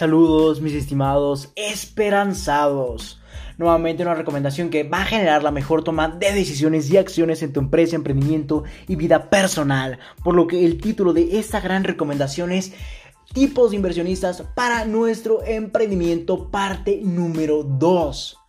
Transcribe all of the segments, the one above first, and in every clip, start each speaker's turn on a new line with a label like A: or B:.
A: Saludos mis estimados esperanzados. Nuevamente una recomendación que va a generar la mejor toma de decisiones y acciones en tu empresa, emprendimiento y vida personal. Por lo que el título de esta gran recomendación es tipos de inversionistas para nuestro emprendimiento parte número 2.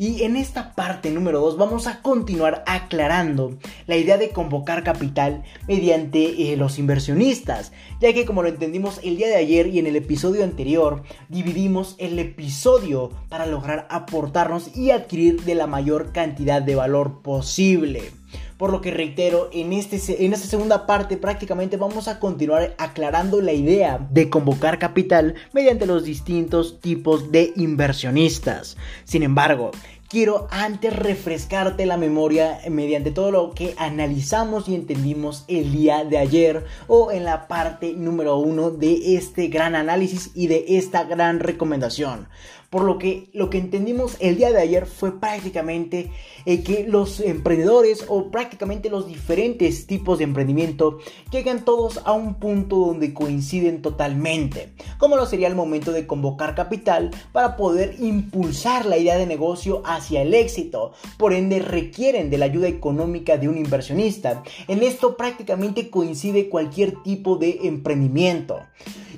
A: Y en esta parte número 2 vamos a continuar aclarando la idea de convocar capital mediante eh, los inversionistas, ya que como lo entendimos el día de ayer y en el episodio anterior, dividimos el episodio para lograr aportarnos y adquirir de la mayor cantidad de valor posible. Por lo que reitero, en, este, en esta segunda parte prácticamente vamos a continuar aclarando la idea de convocar capital mediante los distintos tipos de inversionistas. Sin embargo, quiero antes refrescarte la memoria mediante todo lo que analizamos y entendimos el día de ayer o en la parte número uno de este gran análisis y de esta gran recomendación. Por lo que lo que entendimos el día de ayer fue prácticamente eh, que los emprendedores o prácticamente los diferentes tipos de emprendimiento llegan todos a un punto donde coinciden totalmente, como lo sería el momento de convocar capital para poder impulsar la idea de negocio hacia el éxito. Por ende requieren de la ayuda económica de un inversionista. En esto prácticamente coincide cualquier tipo de emprendimiento.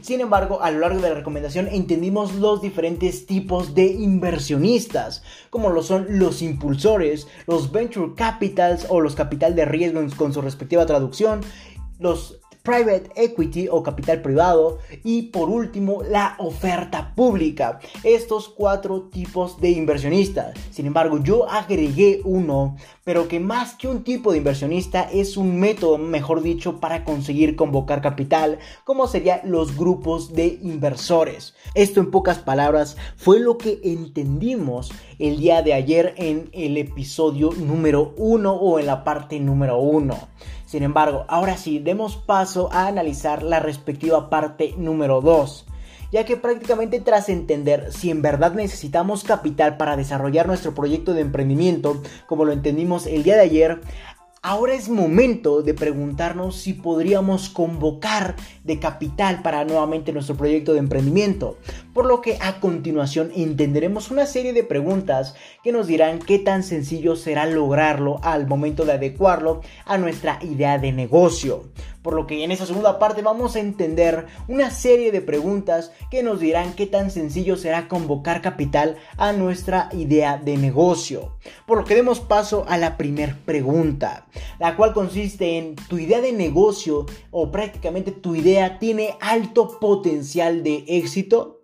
A: Sin embargo, a lo largo de la recomendación entendimos los diferentes tipos de inversionistas, como lo son los impulsores, los venture capitals o los capital de riesgo con su respectiva traducción, los private equity o capital privado y por último la oferta pública. Estos cuatro tipos de inversionistas. Sin embargo, yo agregué uno, pero que más que un tipo de inversionista es un método, mejor dicho, para conseguir convocar capital, como serían los grupos de inversores. Esto en pocas palabras fue lo que entendimos el día de ayer en el episodio número uno o en la parte número uno. Sin embargo, ahora sí, demos paso a analizar la respectiva parte número 2 ya que prácticamente tras entender si en verdad necesitamos capital para desarrollar nuestro proyecto de emprendimiento, como lo entendimos el día de ayer, Ahora es momento de preguntarnos si podríamos convocar de capital para nuevamente nuestro proyecto de emprendimiento, por lo que a continuación entenderemos una serie de preguntas que nos dirán qué tan sencillo será lograrlo al momento de adecuarlo a nuestra idea de negocio. Por lo que en esta segunda parte vamos a entender una serie de preguntas que nos dirán qué tan sencillo será convocar capital a nuestra idea de negocio. Por lo que demos paso a la primera pregunta, la cual consiste en tu idea de negocio o prácticamente tu idea tiene alto potencial de éxito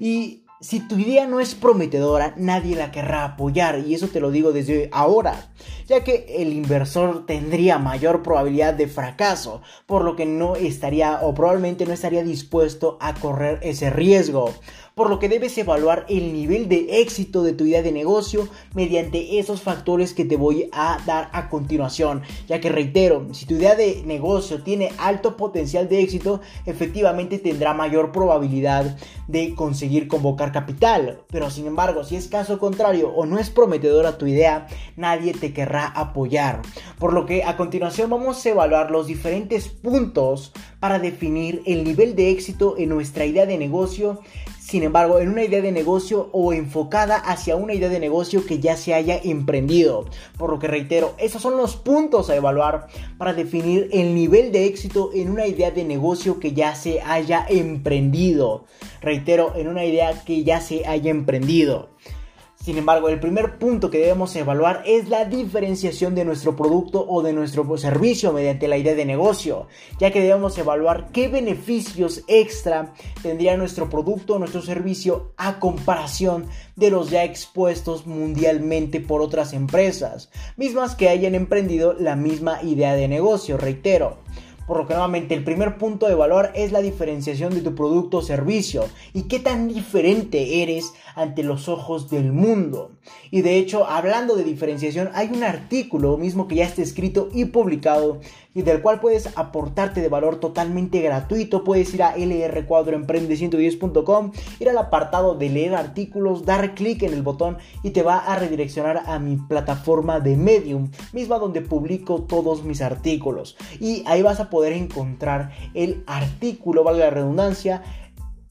A: y si tu idea no es prometedora, nadie la querrá apoyar. Y eso te lo digo desde ahora, ya que el inversor tendría mayor probabilidad de fracaso, por lo que no estaría o probablemente no estaría dispuesto a correr ese riesgo por lo que debes evaluar el nivel de éxito de tu idea de negocio mediante esos factores que te voy a dar a continuación, ya que reitero, si tu idea de negocio tiene alto potencial de éxito, efectivamente tendrá mayor probabilidad de conseguir convocar capital, pero sin embargo, si es caso contrario o no es prometedora tu idea, nadie te querrá apoyar. Por lo que a continuación vamos a evaluar los diferentes puntos para definir el nivel de éxito en nuestra idea de negocio sin embargo, en una idea de negocio o enfocada hacia una idea de negocio que ya se haya emprendido. Por lo que reitero, esos son los puntos a evaluar para definir el nivel de éxito en una idea de negocio que ya se haya emprendido. Reitero, en una idea que ya se haya emprendido. Sin embargo, el primer punto que debemos evaluar es la diferenciación de nuestro producto o de nuestro servicio mediante la idea de negocio, ya que debemos evaluar qué beneficios extra tendría nuestro producto o nuestro servicio a comparación de los ya expuestos mundialmente por otras empresas, mismas que hayan emprendido la misma idea de negocio, reitero. Por lo que nuevamente el primer punto de valor es la diferenciación de tu producto o servicio y qué tan diferente eres ante los ojos del mundo. Y de hecho, hablando de diferenciación, hay un artículo mismo que ya está escrito y publicado y del cual puedes aportarte de valor totalmente gratuito. Puedes ir a lr4emprende110.com, ir al apartado de leer artículos, dar clic en el botón y te va a redireccionar a mi plataforma de Medium, misma donde publico todos mis artículos. Y ahí vas a poder encontrar el artículo, valga la redundancia,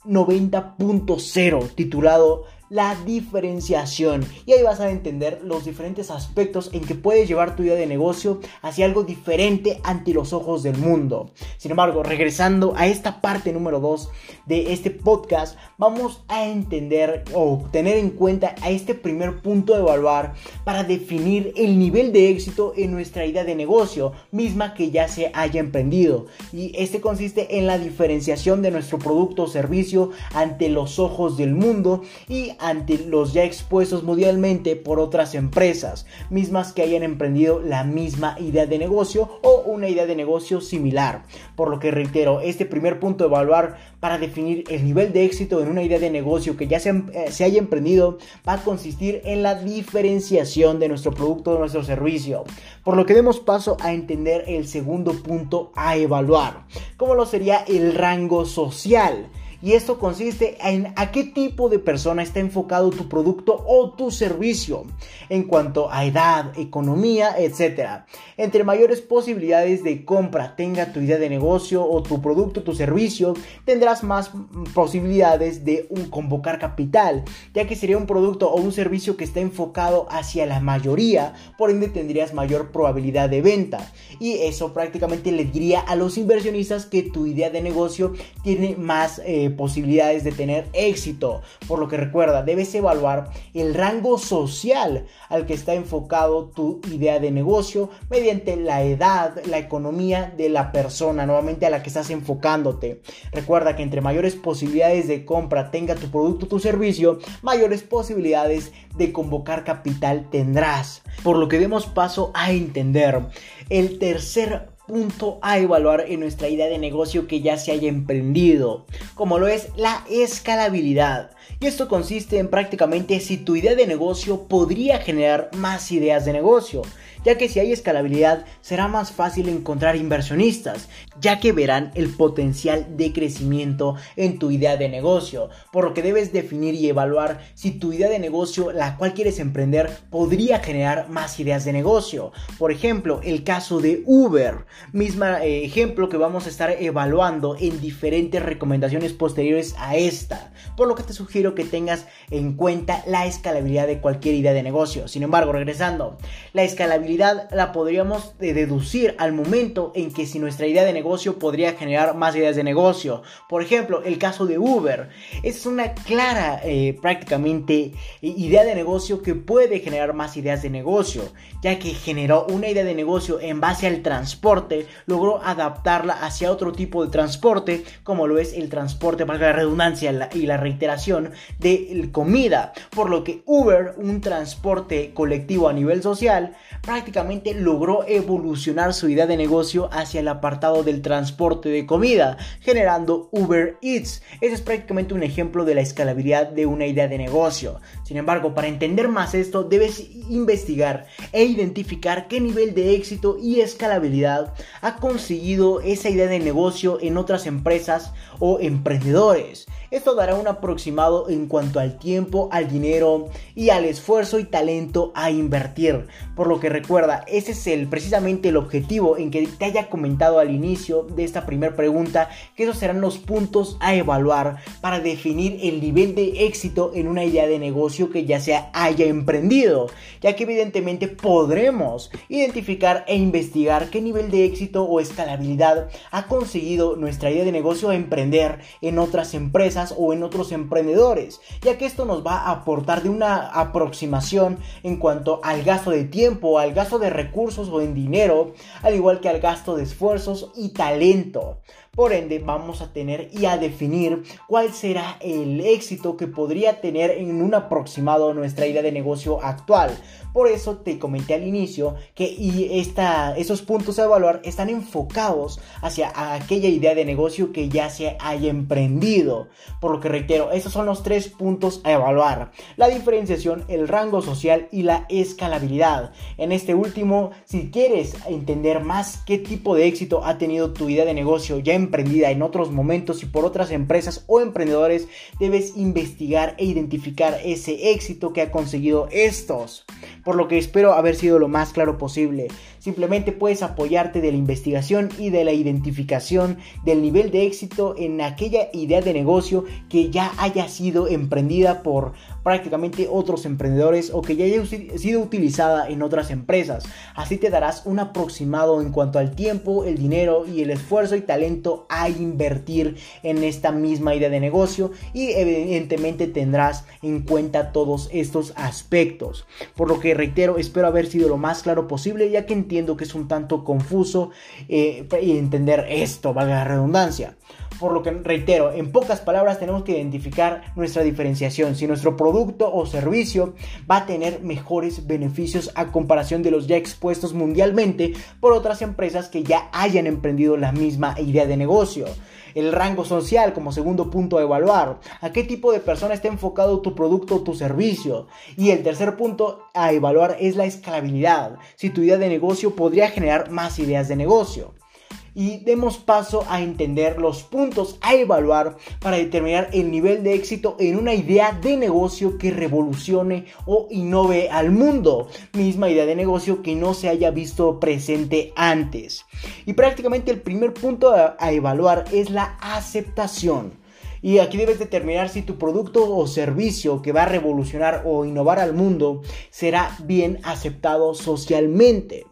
A: 90.0 titulado la diferenciación y ahí vas a entender los diferentes aspectos en que puedes llevar tu idea de negocio hacia algo diferente ante los ojos del mundo. Sin embargo, regresando a esta parte número 2 de este podcast, vamos a entender o tener en cuenta a este primer punto de evaluar para definir el nivel de éxito en nuestra idea de negocio, misma que ya se haya emprendido. Y este consiste en la diferenciación de nuestro producto o servicio ante los ojos del mundo y ante los ya expuestos mundialmente por otras empresas, mismas que hayan emprendido la misma idea de negocio o una idea de negocio similar. Por lo que reitero, este primer punto de evaluar para definir el nivel de éxito en una idea de negocio que ya se, eh, haya emprendido va a consistir en la diferenciación de nuestro producto o nuestro servicio. Por lo que demos paso a entender el segundo punto a evaluar, como lo sería el rango social y esto consiste en a qué tipo de persona está enfocado tu producto o tu servicio en cuanto a edad, economía, etc. Entre mayores posibilidades de compra tenga tu idea de negocio o tu producto, tu servicio, tendrás más posibilidades de convocar capital, ya que sería un producto o un servicio que está enfocado hacia la mayoría, por ende tendrías mayor probabilidad de venta. Y eso prácticamente le diría a los inversionistas que tu idea de negocio tiene más eh, posibilidades de tener éxito. Por lo que recuerda, debes evaluar el rango social al que está enfocado tu idea de negocio mediante la edad, la economía de la persona, nuevamente a la que estás enfocándote. Recuerda que entre mayores posibilidades de compra tenga tu producto o tu servicio, mayores posibilidades de convocar capital tendrás. Por lo que demos paso a entender el tercer punto a evaluar en nuestra idea de negocio que ya se haya emprendido, como lo es la escalabilidad. Y esto consiste en prácticamente si tu idea de negocio podría generar más ideas de negocio ya que si hay escalabilidad será más fácil encontrar inversionistas, ya que verán el potencial de crecimiento en tu idea de negocio, por lo que debes definir y evaluar si tu idea de negocio, la cual quieres emprender, podría generar más ideas de negocio. Por ejemplo, el caso de Uber, misma eh, ejemplo que vamos a estar evaluando en diferentes recomendaciones posteriores a esta, por lo que te sugiero que tengas en cuenta la escalabilidad de cualquier idea de negocio. Sin embargo, regresando, la escalabilidad la podríamos eh, deducir al momento en que si nuestra idea de negocio podría generar más ideas de negocio. Por ejemplo, el caso de Uber. Es una clara eh, prácticamente idea de negocio que puede generar más ideas de negocio, ya que generó una idea de negocio en base al transporte, logró adaptarla hacia otro tipo de transporte, como lo es el transporte, para la redundancia y la reiteración, de comida. Por lo que Uber, un transporte colectivo a nivel social, prácticamente logró evolucionar su idea de negocio hacia el apartado del transporte de comida, generando Uber Eats. Ese es prácticamente un ejemplo de la escalabilidad de una idea de negocio. Sin embargo, para entender más esto, debes investigar e identificar qué nivel de éxito y escalabilidad ha conseguido esa idea de negocio en otras empresas o emprendedores. Esto dará un aproximado en cuanto al tiempo, al dinero y al esfuerzo y talento a invertir. Por lo que recuerda, ese es el, precisamente el objetivo en que te haya comentado al inicio de esta primera pregunta, que esos serán los puntos a evaluar para definir el nivel de éxito en una idea de negocio que ya se haya emprendido, ya que evidentemente podremos identificar e investigar qué nivel de éxito o escalabilidad ha conseguido nuestra idea de negocio a emprender en otras empresas o en otros emprendedores, ya que esto nos va a aportar de una aproximación en cuanto al gasto de tiempo, al gasto de recursos o en dinero, al igual que al gasto de esfuerzos y talento. Por ende, vamos a tener y a definir cuál será el éxito que podría tener en un aproximado nuestra idea de negocio actual. Por eso te comenté al inicio que y esta, esos puntos a evaluar están enfocados hacia aquella idea de negocio que ya se haya emprendido. Por lo que reitero, estos son los tres puntos a evaluar. La diferenciación, el rango social y la escalabilidad. En este último, si quieres entender más qué tipo de éxito ha tenido tu idea de negocio ya emprendida en otros momentos y por otras empresas o emprendedores, debes investigar e identificar ese éxito que ha conseguido estos. Por lo que espero haber sido lo más claro posible. Simplemente puedes apoyarte de la investigación y de la identificación del nivel de éxito en aquella idea de negocio que ya haya sido emprendida por prácticamente otros emprendedores o que ya haya sido utilizada en otras empresas. Así te darás un aproximado en cuanto al tiempo, el dinero y el esfuerzo y talento a invertir en esta misma idea de negocio y evidentemente tendrás en cuenta todos estos aspectos. Por lo que reitero, espero haber sido lo más claro posible ya que entiendo que es un tanto confuso eh, entender esto, valga la redundancia. Por lo que reitero, en pocas palabras tenemos que identificar nuestra diferenciación. Si nuestro producto o servicio va a tener mejores beneficios a comparación de los ya expuestos mundialmente por otras empresas que ya hayan emprendido la misma idea de negocio. El rango social como segundo punto a evaluar. ¿A qué tipo de persona está enfocado tu producto o tu servicio? Y el tercer punto a evaluar es la escalabilidad. Si tu idea de negocio podría generar más ideas de negocio y demos paso a entender los puntos a evaluar para determinar el nivel de éxito en una idea de negocio que revolucione o innove al mundo. Misma idea de negocio que no se haya visto presente antes. Y prácticamente el primer punto a, evaluar es la aceptación. Y aquí debes determinar si tu producto o servicio que va a revolucionar o innovar al mundo será bien aceptado socialmente.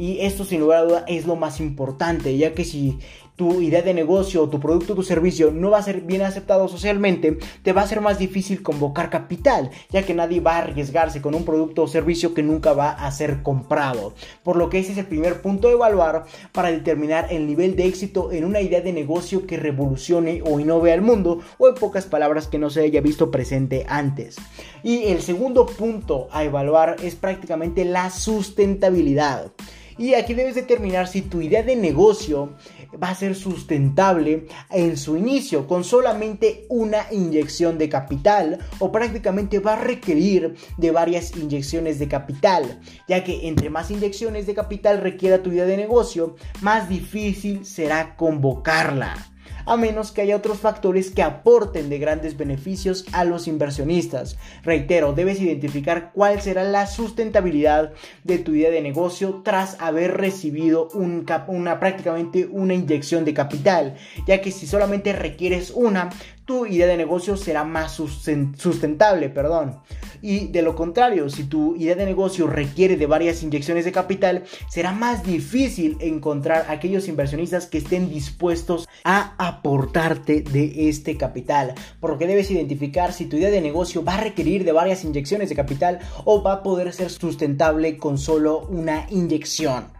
A: Y esto sin lugar a duda es lo más importante, ya que si tu idea de negocio, tu producto tu servicio no va a ser bien aceptado socialmente, te va a ser más difícil convocar capital, ya que nadie va a arriesgarse con un producto o servicio que nunca va a ser comprado. Por lo que ese es el primer punto de evaluar para determinar el nivel de éxito en una idea de negocio que revolucione o innove al mundo, o en pocas palabras que no se haya visto presente antes. Y el segundo punto a evaluar es prácticamente la sustentabilidad. Y aquí debes determinar si tu idea de negocio va a ser sustentable en su inicio. Con solamente una inyección de capital o prácticamente va a requerir de varias inyecciones de capital, ya que entre más inyecciones de capital requiera tu idea de negocio, más difícil será convocarla a menos que haya otros factores que aporten de grandes beneficios a los inversionistas. Reitero, debes identificar cuál será la sustentabilidad de tu idea de negocio tras haber recibido una prácticamente una inyección de capital, ya que si solamente requieres una, tu idea de negocio será más sustentable, perdón. Y de lo contrario, si tu idea de negocio requiere de varias inyecciones de capital, será más difícil encontrar aquellos inversionistas que estén dispuestos a aportarte de este capital. Por lo que debes identificar si tu idea de negocio va a requerir de varias inyecciones de capital o va a poder ser sustentable con solo una inyección.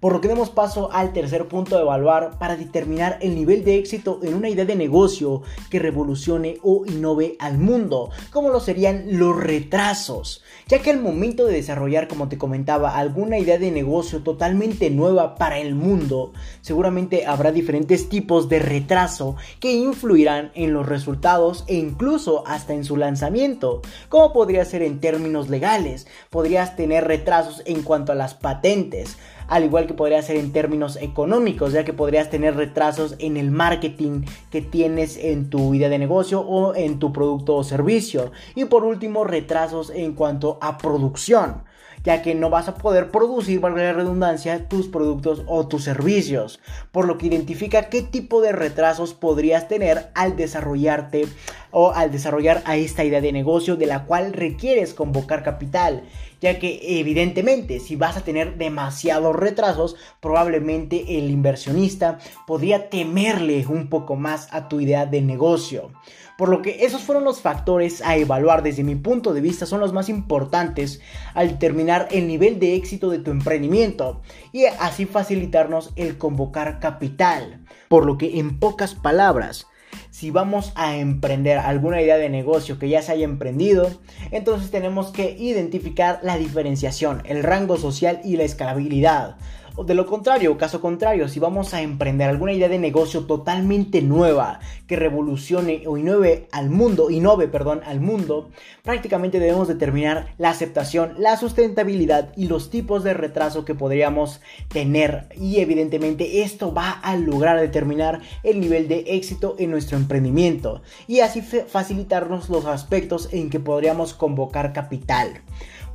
A: Por lo que demos paso al tercer punto de evaluar para determinar el nivel de éxito en una idea de negocio que revolucione o innove al mundo, como lo serían los retrasos, ya que al momento de desarrollar, como te comentaba, alguna idea de negocio totalmente nueva para el mundo, seguramente habrá diferentes tipos de retraso que influirán en los resultados e incluso hasta en su lanzamiento, como podría ser en términos legales, podrías tener retrasos en cuanto a las patentes, al igual que podría ser en términos económicos, ya que podrías tener retrasos en el marketing que tienes en tu idea de negocio o en tu producto o servicio. Y por último, retrasos en cuanto a producción ya que no vas a poder producir, valga la redundancia, tus productos o tus servicios, por lo que identifica qué tipo de retrasos podrías tener al desarrollarte o al desarrollar a esta idea de negocio de la cual requieres convocar capital ya que evidentemente si vas a tener demasiados retrasos, probablemente el inversionista podría temerle un poco más a tu idea de negocio. Por lo que esos fueron los factores a evaluar desde mi punto de vista, son los más importantes al determinar el nivel de éxito de tu emprendimiento y así facilitarnos el convocar capital. Por lo que en pocas palabras, si vamos a emprender alguna idea de negocio que ya se haya emprendido, entonces tenemos que identificar la diferenciación, el rango social y la escalabilidad. O de lo contrario, caso contrario, si vamos a emprender alguna idea de negocio totalmente nueva que revolucione o innove al mundo, innove, perdón, al mundo, prácticamente debemos determinar la aceptación, la sustentabilidad y los tipos de retraso que podríamos tener y evidentemente esto va a lograr determinar el nivel de éxito en nuestro emprendimiento y así facilitarnos los aspectos en que podríamos convocar capital.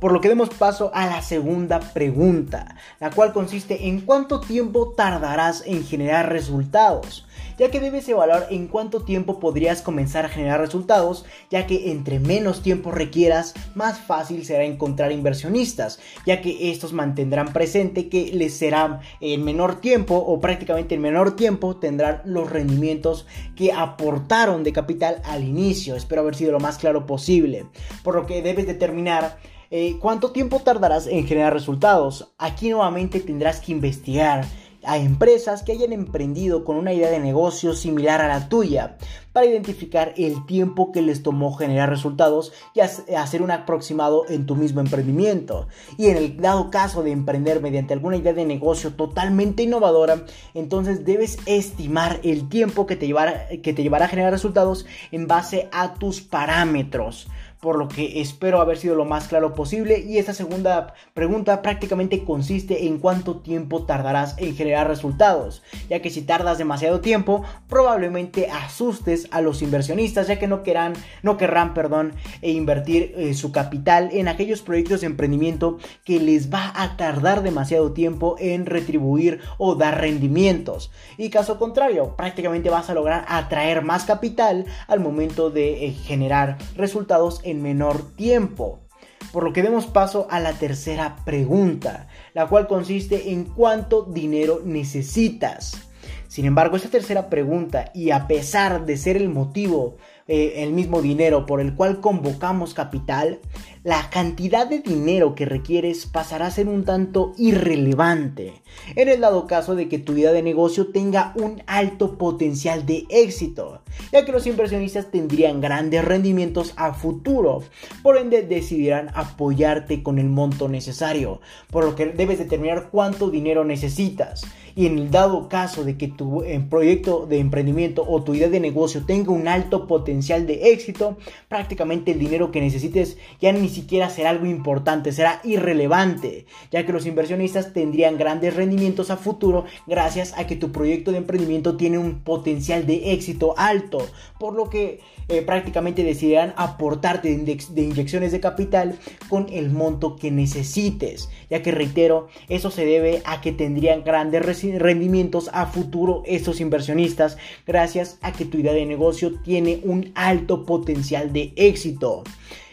A: Por lo que demos paso a la segunda pregunta, la cual consiste en cuánto tiempo tardarás en generar resultados ya que debes evaluar en cuánto tiempo podrías comenzar a generar resultados, ya que entre menos tiempo requieras, más fácil será encontrar inversionistas, ya que estos mantendrán presente que les será en menor tiempo o prácticamente en menor tiempo tendrán los rendimientos que aportaron de capital al inicio. Espero haber sido lo más claro posible, por lo que debes determinar eh, cuánto tiempo tardarás en generar resultados. Aquí nuevamente tendrás que investigar a empresas que hayan emprendido con una idea de negocio similar a la tuya para identificar el tiempo que les tomó generar resultados y hacer un aproximado en tu mismo emprendimiento. Y en el dado caso de emprender mediante alguna idea de negocio totalmente innovadora, entonces debes estimar el tiempo que te llevará, que te llevará a generar resultados en base a tus parámetros por lo que espero haber sido lo más claro posible. Y esta segunda pregunta prácticamente consiste en cuánto tiempo tardarás en generar resultados, ya que si tardas demasiado tiempo, probablemente asustes a los inversionistas, ya que no querrán, no querrán, perdón, e invertir eh, su capital en aquellos proyectos de emprendimiento que les va a tardar demasiado tiempo en retribuir o dar rendimientos. Y caso contrario, prácticamente vas a lograr atraer más capital al momento de eh, generar resultados menor tiempo. Por lo que demos paso a la tercera pregunta, la cual consiste en cuánto dinero necesitas. Sin embargo, esta tercera pregunta, y a pesar de ser el motivo eh, el mismo dinero por el cual convocamos capital, la cantidad de dinero que requieres pasará a ser un tanto irrelevante. En el dado caso de que tu idea de negocio tenga un alto potencial de éxito, ya que los inversionistas tendrían grandes rendimientos a futuro, por ende decidirán apoyarte con el monto necesario, por lo que debes determinar cuánto dinero necesitas. Y en el dado caso de que tu eh, proyecto de emprendimiento o tu idea de negocio tenga un alto potencial de éxito, prácticamente el dinero que necesites ya ni siquiera será algo importante, será irrelevante, ya que los inversionistas tendrían grandes rendimientos a futuro gracias a que tu proyecto de emprendimiento tiene un potencial de éxito alto, por lo que eh, prácticamente decidirán aportarte de, inyecciones de capital con el monto que necesites, ya que reitero, eso se debe a que tendrían grandes rendimientos a futuro estos inversionistas gracias a que tu idea de negocio tiene un alto potencial de éxito.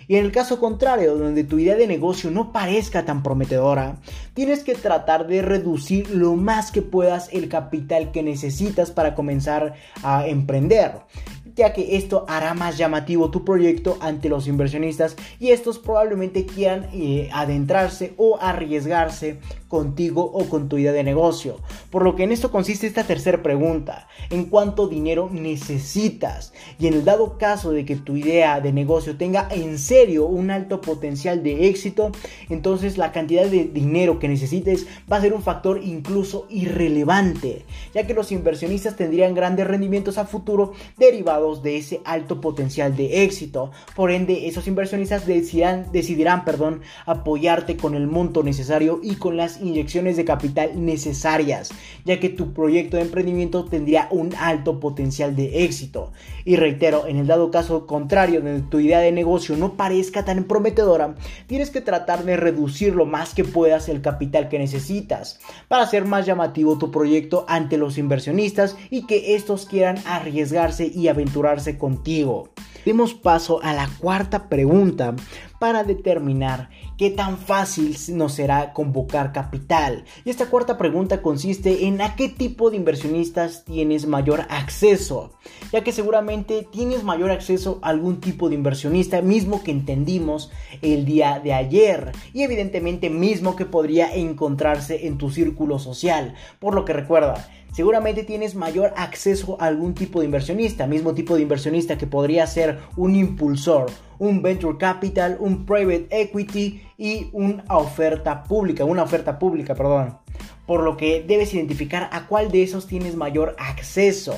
A: Y en el caso contrario, donde tu idea de negocio no parezca tan prometedora, tienes que tratar de reducir lo más que puedas el capital que necesitas para comenzar a emprender ya que esto hará más llamativo tu proyecto ante los inversionistas y estos probablemente quieran eh, adentrarse o arriesgarse contigo o con tu idea de negocio. Por lo que en esto consiste esta tercera pregunta, ¿en cuánto dinero necesitas? Y en el dado caso de que tu idea de negocio tenga en serio un alto potencial de éxito, entonces la cantidad de dinero que necesites va a ser un factor incluso irrelevante, ya que los inversionistas tendrían grandes rendimientos a futuro derivados de ese alto potencial de éxito. Por ende, esos inversionistas decidirán, decidirán perdón, apoyarte con el monto necesario y con las inyecciones de capital necesarias, ya que tu proyecto de emprendimiento tendría un alto potencial de éxito. Y reitero, en el dado caso contrario, donde tu idea de negocio no parezca tan prometedora, tienes que tratar de reducir lo más que puedas el capital que necesitas para hacer más llamativo tu proyecto ante los inversionistas y que estos quieran arriesgarse y aventurarse contigo. Demos paso a la cuarta pregunta para determinar qué tan fácil nos será convocar capital. Y esta cuarta pregunta consiste en a qué tipo de inversionistas tienes mayor acceso, ya que seguramente tienes mayor acceso a algún tipo de inversionista mismo que entendimos el día de ayer y evidentemente mismo que podría encontrarse en tu círculo social. Por lo que recuerda, seguramente tienes mayor acceso a algún tipo de inversionista, mismo tipo de inversionista que podría ser un impulsor, un venture capital, un private equity y una oferta pública, una oferta pública, perdón. Por lo que debes identificar a cuál de esos tienes mayor acceso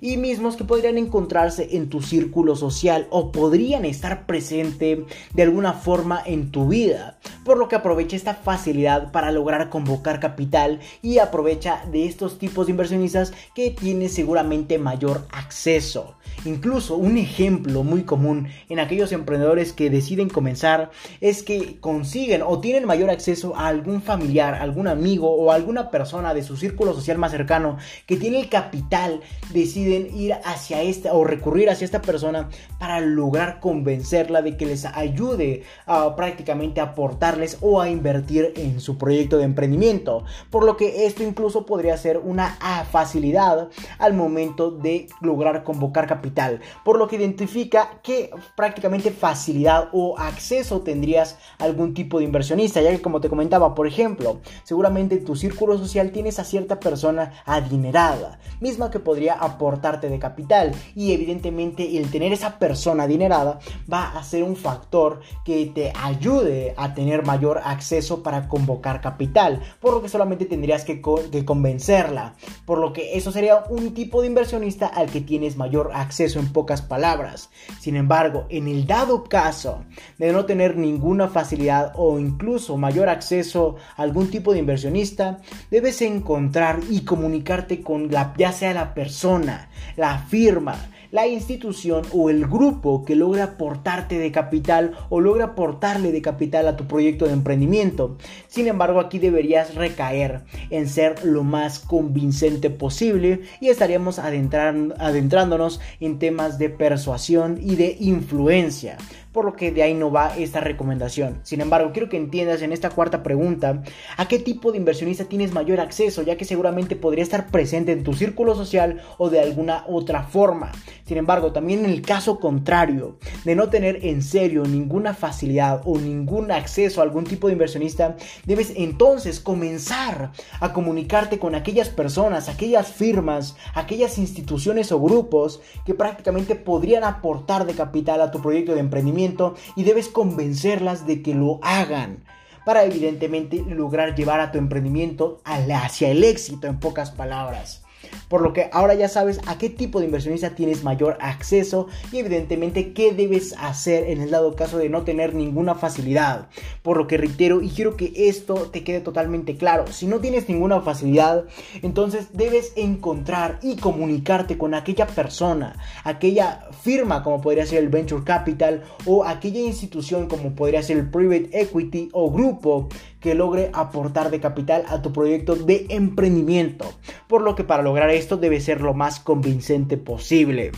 A: y mismos que podrían encontrarse en tu círculo social o podrían estar presente de alguna forma en tu vida. Por lo que aprovecha esta facilidad para lograr convocar capital y aprovecha de estos tipos de inversionistas que tienes seguramente mayor acceso. Incluso un ejemplo muy común en aquellos emprendedores que deciden comenzar es que consiguen o tienen mayor acceso a algún familiar, algún amigo o alguna persona de su círculo social más cercano que tiene el capital, deciden ir hacia esta o recurrir hacia esta persona para lograr convencerla de que les ayude a prácticamente aportarles o a invertir en su proyecto de emprendimiento. Por lo que esto incluso podría ser una facilidad al momento de lograr convocar capital. Por lo que identifica que prácticamente facilidad o acceso tendrías a algún tipo de inversionista, ya que como te comentaba, por ejemplo, seguramente en tu círculo social tienes a cierta persona adinerada, misma que podría aportarte de capital y evidentemente el tener esa persona adinerada va a ser un factor que te ayude a tener mayor acceso para convocar capital, por lo que solamente tendrías que, que convencerla, por lo que eso sería un tipo de inversionista al que tienes mayor acceso en pocas palabras. Sin embargo, en el dado caso de no tener ninguna facilidad o incluso mayor acceso a algún tipo de inversionista, debes encontrar y comunicarte con la, ya sea la persona, la firma, la institución o el grupo que logra aportarte de capital o logra aportarle de capital a tu proyecto de emprendimiento. Sin embargo, aquí deberías recaer en ser lo más convincente posible y estaríamos adentrándonos en temas de persuasión y de influencia por lo que de ahí no va esta recomendación. Sin embargo, quiero que entiendas en esta cuarta pregunta a qué tipo de inversionista tienes mayor acceso, ya que seguramente podría estar presente en tu círculo social o de alguna otra forma. Sin embargo, también en el caso contrario, de no tener en serio ninguna facilidad o ningún acceso a algún tipo de inversionista, debes entonces comenzar a comunicarte con aquellas personas, aquellas firmas, aquellas instituciones o grupos que prácticamente podrían aportar de capital a tu proyecto de emprendimiento y debes convencerlas de que lo hagan para evidentemente lograr llevar a tu emprendimiento hacia el éxito en pocas palabras. Por lo que ahora ya sabes a qué tipo de inversionista tienes mayor acceso y evidentemente qué debes hacer en el dado caso de no tener ninguna facilidad. Por lo que reitero y quiero que esto te quede totalmente claro. Si no tienes ninguna facilidad, entonces debes encontrar y comunicarte con aquella persona, aquella firma como podría ser el Venture Capital o aquella institución como podría ser el Private Equity o grupo que logre aportar de capital a tu proyecto de emprendimiento. Por lo que para lograr esto debe ser lo más convincente posible.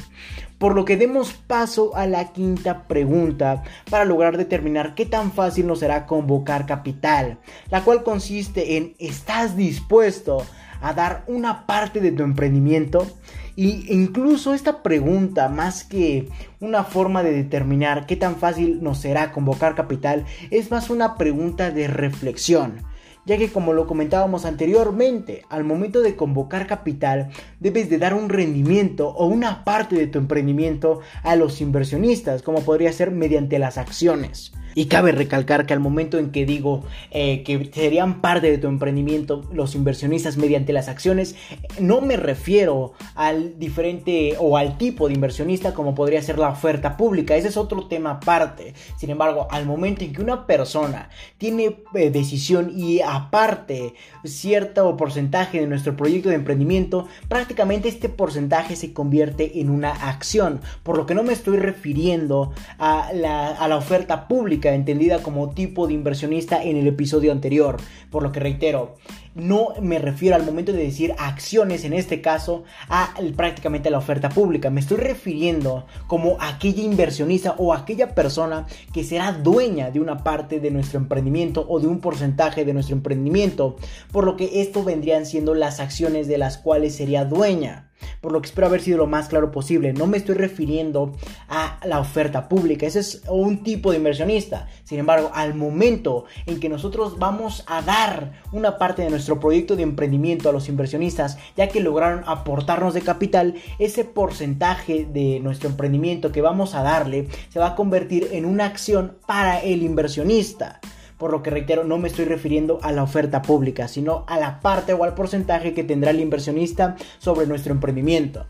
A: Por lo que demos paso a la quinta pregunta para lograr determinar qué tan fácil nos será convocar capital, la cual consiste en ¿estás dispuesto a dar una parte de tu emprendimiento? Y incluso esta pregunta, más que una forma de determinar qué tan fácil nos será convocar capital, es más una pregunta de reflexión ya que como lo comentábamos anteriormente, al momento de convocar capital debes de dar un rendimiento o una parte de tu emprendimiento a los inversionistas, como podría ser mediante las acciones. Y cabe recalcar que al momento en que digo eh, que serían parte de tu emprendimiento los inversionistas mediante las acciones, no me refiero al diferente o al tipo de inversionista como podría ser la oferta pública. Ese es otro tema aparte. Sin embargo, al momento en que una persona tiene eh, decisión y aparte cierto porcentaje de nuestro proyecto de emprendimiento, prácticamente este porcentaje se convierte en una acción. Por lo que no me estoy refiriendo a la, a la oferta pública entendida como tipo de inversionista en el episodio anterior. Por lo que reitero, no me refiero al momento de decir acciones en este caso a prácticamente la oferta pública. Me estoy refiriendo como aquella inversionista o aquella persona que será dueña de una parte de nuestro emprendimiento o de un porcentaje de nuestro emprendimiento. Por lo que esto vendrían siendo las acciones de las cuales sería dueña por lo que espero haber sido lo más claro posible. No me estoy refiriendo a la oferta pública, ese es un tipo de inversionista. Sin embargo, al momento en que nosotros vamos a dar una parte de nuestro proyecto de emprendimiento a los inversionistas, ya que lograron aportarnos de capital, ese porcentaje de nuestro emprendimiento que vamos a darle se va a convertir en una acción para el inversionista por lo que reitero, no me estoy refiriendo a la oferta pública, sino a la parte o al porcentaje que tendrá el inversionista sobre nuestro emprendimiento.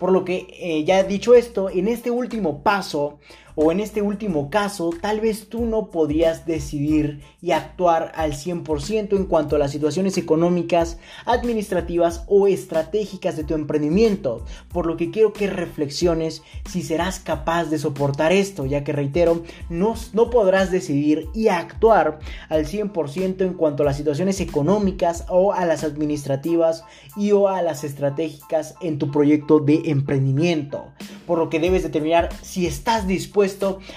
A: Por lo que eh, ya dicho esto, en este último paso O en este último caso, tal vez tú no podrías decidir y actuar al 100% en cuanto a las situaciones económicas, administrativas o estratégicas de tu emprendimiento, por lo que quiero que reflexiones si serás capaz de soportar esto, ya que reitero, no, no podrás decidir y actuar al 100% en cuanto a las situaciones económicas o a las administrativas y o a las estratégicas en tu proyecto de emprendimiento, por lo que debes determinar si estás dispuesto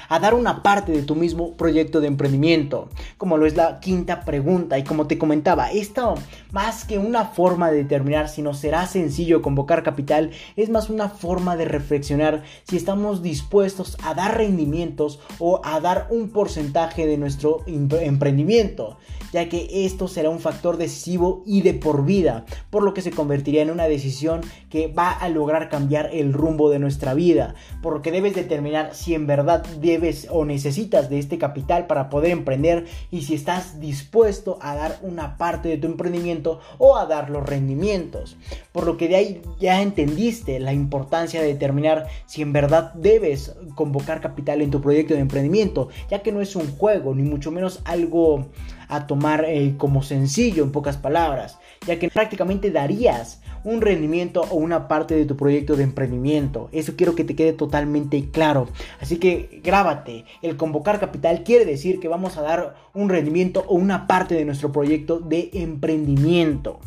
A: a dar una parte de tu mismo proyecto de emprendimiento, como lo es la quinta pregunta. Y como te comentaba, esto más que una forma de determinar si nos será sencillo convocar capital, es más una forma de reflexionar si estamos dispuestos a dar rendimientos o a dar un porcentaje de nuestro emprendimiento, ya que esto será un factor decisivo y de por vida, por lo que se convertiría en una decisión que va a lograr cambiar el rumbo de nuestra vida, por lo que debes determinar si en verdad debes o necesitas de este capital para poder emprender y si estás dispuesto a dar una parte de tu emprendimiento o a dar los rendimientos. Por lo que de ahí ya entendiste la importancia de determinar si en verdad debes convocar capital en tu proyecto de emprendimiento, ya que no es un juego, ni mucho menos algo a tomar eh, como sencillo en pocas palabras, ya que prácticamente darías un rendimiento o una parte de tu proyecto de emprendimiento. Eso quiero que te quede totalmente claro. Así que grábate, el convocar capital quiere decir que vamos a dar un rendimiento o una parte de nuestro proyecto de emprendimiento.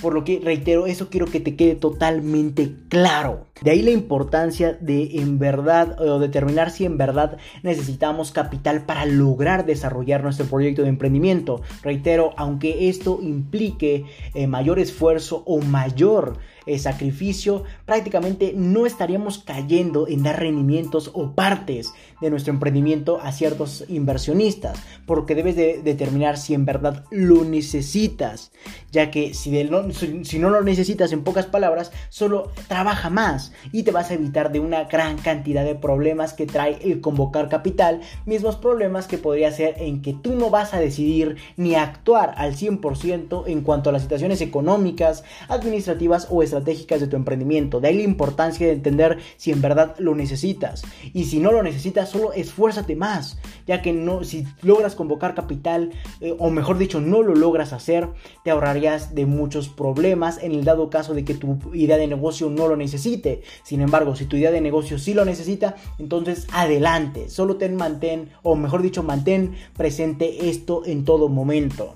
A: Por lo que reitero, eso quiero que te quede totalmente claro. De ahí la importancia de en verdad o determinar si en verdad necesitamos capital para lograr desarrollar nuestro proyecto de emprendimiento. Reitero, aunque esto implique eh, mayor esfuerzo o mayor sacrificio, prácticamente no estaríamos cayendo en dar rendimientos o partes de nuestro emprendimiento a ciertos inversionistas, porque debes de determinar si en verdad lo necesitas, ya que si, si no lo necesitas en pocas palabras, solo trabaja más y te vas a evitar de una gran cantidad de problemas que trae el convocar capital, mismos problemas que podría ser en que tú no vas a decidir ni actuar al 100% en cuanto a las situaciones económicas, administrativas o estratégicas estratégicas de tu emprendimiento. De ahí la importancia de entender si en verdad lo necesitas. Y si no lo necesitas, solo esfuérzate más, ya que no, si logras convocar capital, eh, o mejor dicho, no lo logras hacer, te ahorrarías de muchos problemas en el dado caso de que tu idea de negocio no lo necesite. Sin embargo, si tu idea de negocio sí lo necesita, entonces adelante. Solo ten mantén, o mejor dicho, mantén presente esto en todo momento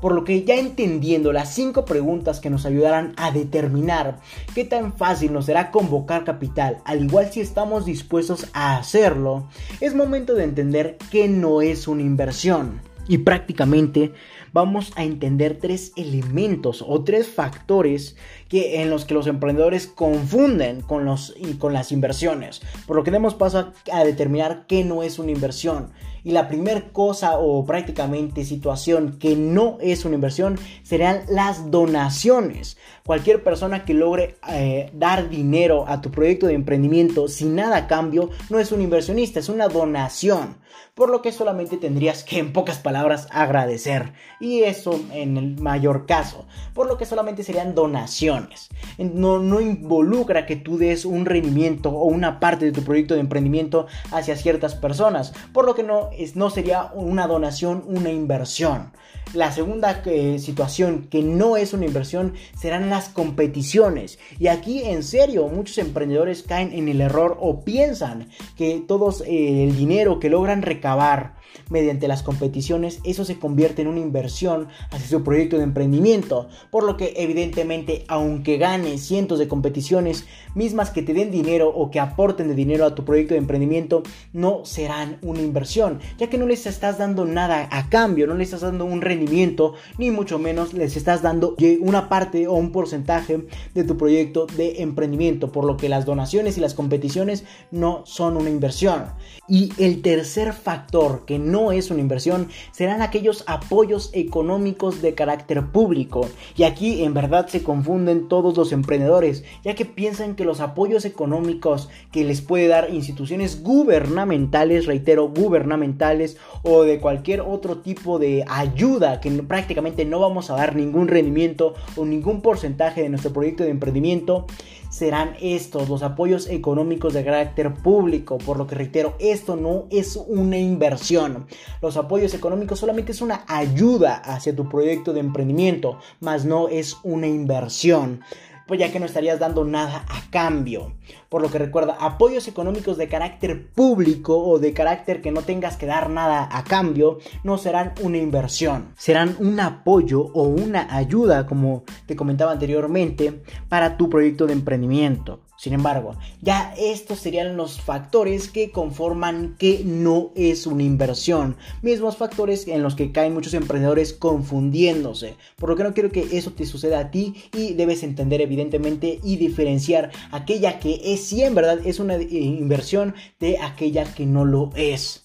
A: por lo que ya entendiendo las 5 preguntas que nos ayudarán a determinar qué tan fácil nos será convocar capital, al igual si estamos dispuestos a hacerlo, es momento de entender que no es una inversión. Y prácticamente vamos a entender tres elementos o tres factores que, en los que los emprendedores confunden con, los, con las inversiones. Por lo que demos paso a determinar qué no es una inversión. Y la primera cosa o prácticamente situación que no es una inversión serían las donaciones. Cualquier persona que logre eh, dar dinero a tu proyecto de emprendimiento sin nada a cambio no es un inversionista, es una donación. Por lo que solamente tendrías que, en pocas palabras, agradecer. Y eso en el mayor caso. Por lo que solamente serían donaciones. No, no involucra que tú des un rendimiento o una parte de tu proyecto de emprendimiento hacia ciertas personas. Por lo que no no sería una donación, una inversión. La segunda eh, situación que no es una inversión serán las competiciones. Y aquí en serio muchos emprendedores caen en el error o piensan que todo eh, el dinero que logran recabar mediante las competiciones, eso se convierte en una inversión hacia su proyecto de emprendimiento. Por lo que evidentemente, aunque gane cientos de competiciones, mismas que te den dinero o que aporten de dinero a tu proyecto de emprendimiento, no serán una inversión, ya que no les estás dando nada a cambio, no les estás dando un rendimiento, ni mucho menos les estás dando una parte o un porcentaje de tu proyecto de emprendimiento, por lo que las donaciones y las competiciones no son una inversión. Y el tercer factor que no es una inversión serán aquellos apoyos económicos de carácter público. Y aquí en verdad se confunden todos los emprendedores, ya que piensan que los apoyos económicos que les puede dar instituciones gubernamentales, reitero, gubernamentales o de cualquier otro tipo de ayuda que prácticamente no vamos a dar ningún rendimiento o ningún porcentaje de nuestro proyecto de emprendimiento, serán estos, los apoyos económicos de carácter público. Por lo que reitero, esto no es una inversión. Los apoyos económicos solamente es una ayuda hacia tu proyecto de emprendimiento, más no es una inversión pues ya que no estarías dando nada a cambio. Por lo que recuerda, apoyos económicos de carácter público o de carácter que no tengas que dar nada a cambio no serán una inversión, serán un apoyo o una ayuda, como te comentaba anteriormente, para tu proyecto de emprendimiento. Sin embargo, ya estos serían los factores que conforman que no es una inversión. Mismos factores en los que caen muchos emprendedores confundiéndose. Por lo que no quiero que eso te suceda a ti y debes entender evidentemente y diferenciar aquella que es sí en verdad es una inversión de aquella que no lo es.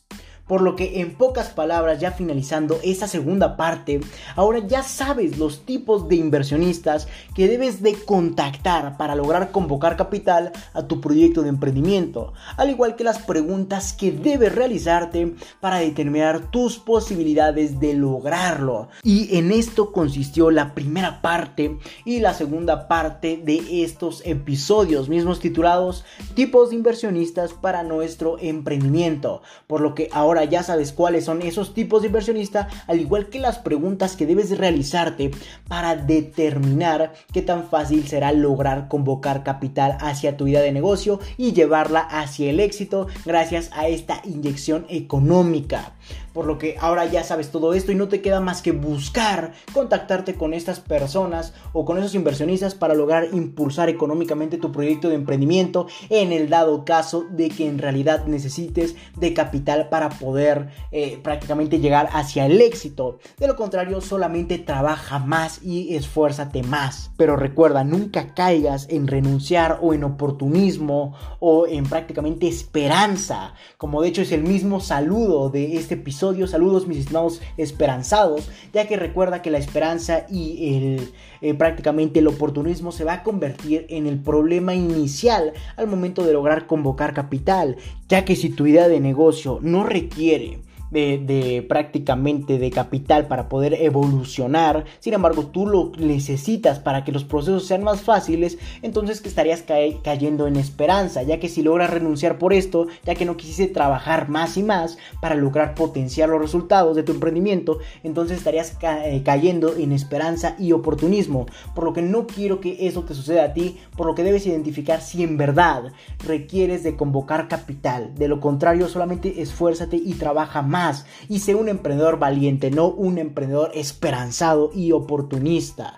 A: Por lo que en pocas palabras, ya finalizando esta segunda parte, ahora ya sabes los tipos de inversionistas que debes de contactar para lograr convocar capital a tu proyecto de emprendimiento, al igual que las preguntas que debes realizarte para determinar tus posibilidades de lograrlo. Y en esto consistió la primera parte y la segunda parte de estos episodios mismos titulados tipos de inversionistas para nuestro emprendimiento. Por lo que ahora ya sabes cuáles son esos tipos de inversionista, al igual que las preguntas que debes realizarte para determinar qué tan fácil será lograr convocar capital hacia tu idea de negocio y llevarla hacia el éxito gracias a esta inyección económica. Por lo que ahora ya sabes todo esto y no te queda más que buscar contactarte con estas personas o con esos inversionistas para lograr impulsar económicamente tu proyecto de emprendimiento en el dado caso de que en realidad necesites de capital para poder eh, prácticamente llegar hacia el éxito. De lo contrario, solamente trabaja más y esfuérzate más. Pero recuerda, nunca caigas en renunciar o en oportunismo o en prácticamente esperanza. Como de hecho es el mismo saludo de este episodio Saludos mis estimados esperanzados, ya que recuerda que la esperanza y el eh, prácticamente el oportunismo se va a convertir en el problema inicial al momento de lograr convocar capital, ya que si tu idea de negocio no requiere de, prácticamente de capital para poder evolucionar. Sin embargo, tú lo necesitas para que los procesos sean más fáciles, entonces que estarías cayendo en esperanza, ya que si logras renunciar por esto, ya que no quisiste trabajar más y más para lograr potenciar los resultados de tu emprendimiento, entonces estarías eh, cayendo en esperanza y oportunismo, por lo que no quiero que eso te suceda a ti, por lo que debes identificar si en verdad requieres de convocar capital, de lo contrario solamente esfuérzate y trabaja más y ser un emprendedor valiente, no un emprendedor esperanzado y oportunista.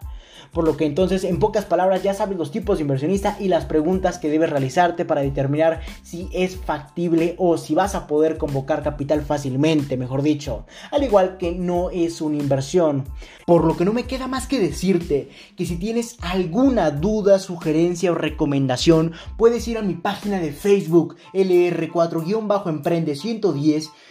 A: Por lo que entonces, en pocas palabras, ya sabes los tipos de inversionista y las preguntas que debes realizarte para determinar si es factible o si vas a poder convocar capital fácilmente, mejor dicho. Al igual que no es una inversión. Por lo que no me queda más que decirte que si tienes alguna duda, sugerencia o recomendación, puedes ir a mi página de Facebook LR4-Emprende 110